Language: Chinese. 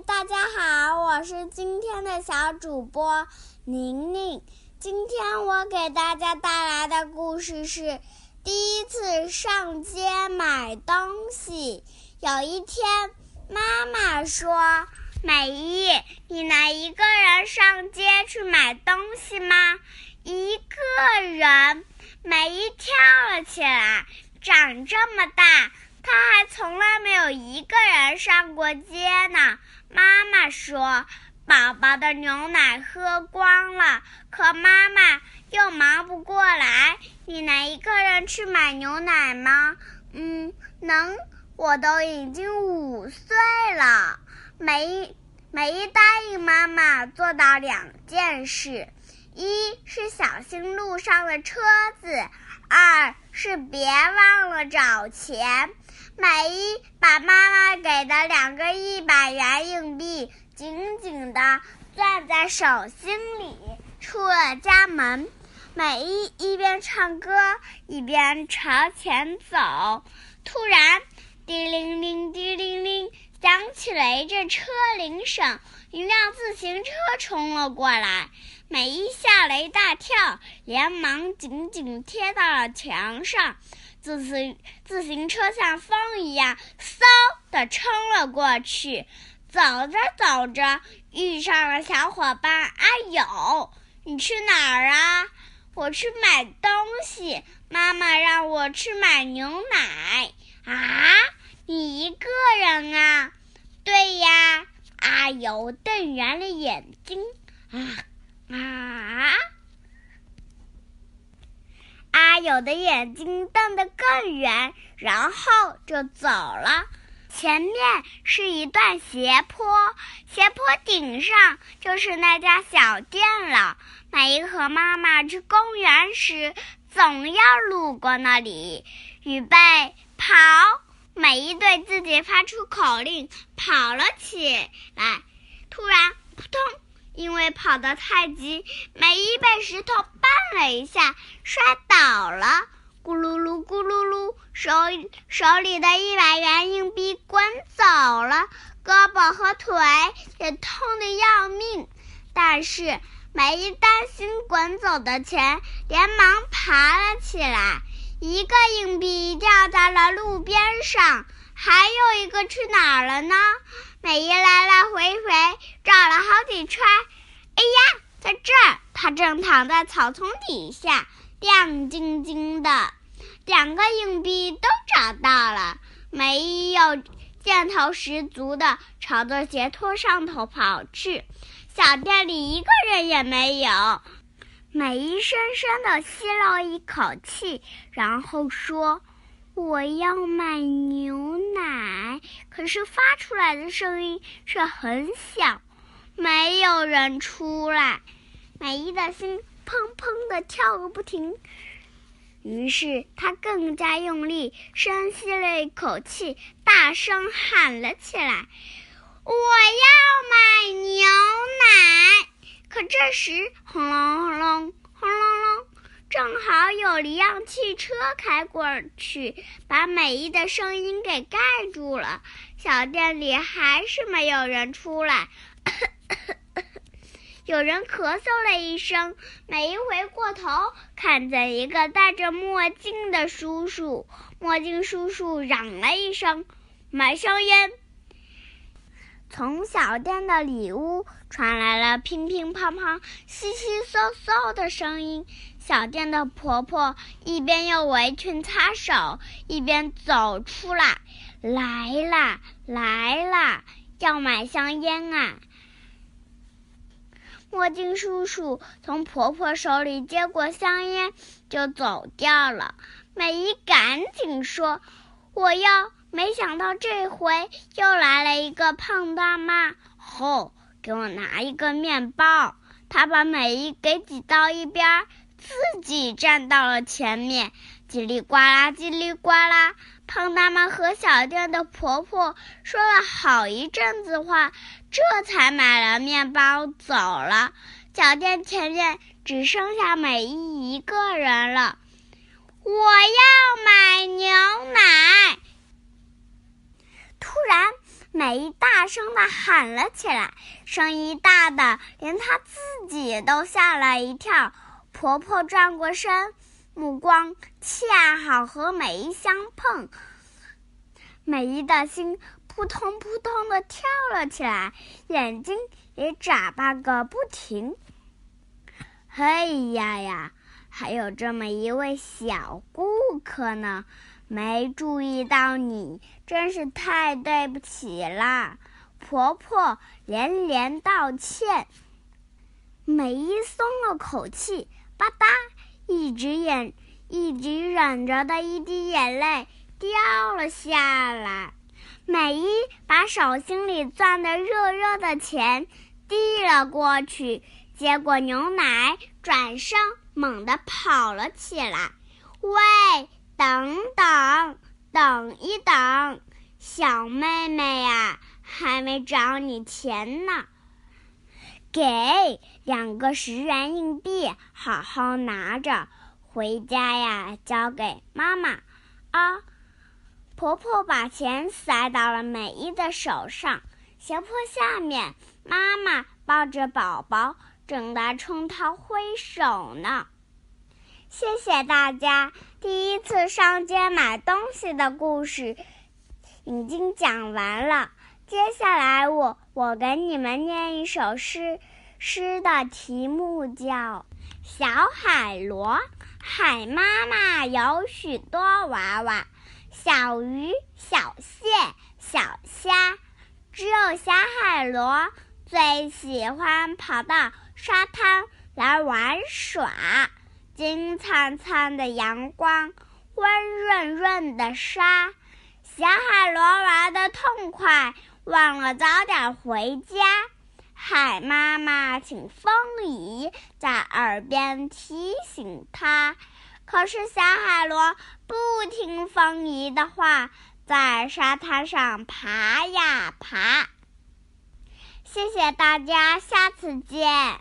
大家好，我是今天的小主播宁宁。今天我给大家带来的故事是第一次上街买东西。有一天，妈妈说：“美一，你能一个人上街去买东西吗？”一个人，美一跳了起来。长这么大。他还从来没有一个人上过街呢。妈妈说：“宝宝的牛奶喝光了，可妈妈又忙不过来。你能一个人去买牛奶吗？”“嗯，能。我都已经五岁了。”梅梅答应妈妈做到两件事：一是小心路上的车子，二是别忘了找钱。美伊把妈妈给的两个一百元硬币紧紧地攥在手心里，出了家门。美伊一边唱歌一边朝前走，突然，叮铃铃，叮铃铃，响起了一阵车铃声，一辆自行车冲了过来。美伊吓了一大跳，连忙紧紧贴到了墙上。自行自行车像风一样，嗖的冲了过去。走着走着，遇上了小伙伴阿友。你去哪儿啊？我去买东西。妈妈让我去买牛奶。啊，你一个人啊？对呀。阿友瞪圆了眼睛。啊啊！阿友的眼睛瞪得更圆，然后就走了。前面是一段斜坡，斜坡顶上就是那家小店了。美伊和妈妈去公园时，总要路过那里。预备，跑！美伊对自己发出口令，跑了起来。突然，扑通！因为跑得太急，美伊被石头绊了一下，摔倒了。咕噜噜，咕噜噜，手手里的一百元硬币滚走了，胳膊和腿也痛得要命。但是美伊担心滚走的钱，连忙爬了起来。一个硬币掉在了路边上，还有一个去哪儿了呢？美伊来来回回找了好几圈，哎呀，在这儿！它正躺在草丛底下，亮晶晶的，两个硬币都找到了。美伊又劲头十足的朝着鞋托上头跑去。小店里一个人也没有。美伊深深的吸了一口气，然后说。我要买牛奶，可是发出来的声音却很小，没有人出来。美伊的心砰砰的跳个不停，于是他更加用力，深吸了一口气，大声喊了起来：“我要买牛奶！”可这时，轰隆轰隆，轰隆隆。正好有一辆汽车开过去，把美伊的声音给盖住了。小店里还是没有人出来。有人咳嗽了一声，美伊回过头，看见一个戴着墨镜的叔叔。墨镜叔叔嚷了一声：“买香烟。”从小店的里屋传来了乒乒乓乓、窸窸嗖嗖的声音。小店的婆婆一边用围裙擦手，一边走出来：“来啦，来啦，要买香烟啊！”墨镜叔叔从婆婆手里接过香烟，就走掉了。美姨赶紧说：“我要。”没想到这回又来了一个胖大妈，吼，给我拿一个面包。他把美伊给挤到一边，自己站到了前面。叽里呱啦，叽里呱啦，胖大妈和小店的婆婆说了好一阵子话，这才买了面包走了。小店前面只剩下美伊一个人了。我要买牛奶。突然，美伊大声的喊了起来，声音大的连她自己都吓了一跳。婆婆转过身，目光恰好和美伊相碰，美伊的心扑通扑通的跳了起来，眼睛也眨巴个不停。哎呀呀，还有这么一位小顾客呢！没注意到你，真是太对不起啦！婆婆连连道歉。美伊松了口气，吧嗒，一直眼一直忍着的一滴眼泪掉了下来。美伊把手心里攥的热热的钱递了过去，接过牛奶，转身猛地跑了起来。喂！等等，等一等，小妹妹呀，还没找你钱呢。给两个十元硬币，好好拿着，回家呀，交给妈妈。啊！婆婆把钱塞到了美伊的手上，斜坡下面，妈妈抱着宝宝，正在冲她挥手呢。谢谢大家！第一次上街买东西的故事已经讲完了。接下来，我我给你们念一首诗，诗的题目叫《小海螺》。海妈妈有许多娃娃，小鱼、小蟹、小虾，只有小海螺最喜欢跑到沙滩来玩耍。金灿灿的阳光，温润润的沙，小海螺玩的痛快，忘了早点回家。海妈妈请风姨在耳边提醒它，可是小海螺不听风姨的话，在沙滩上爬呀爬。谢谢大家，下次见。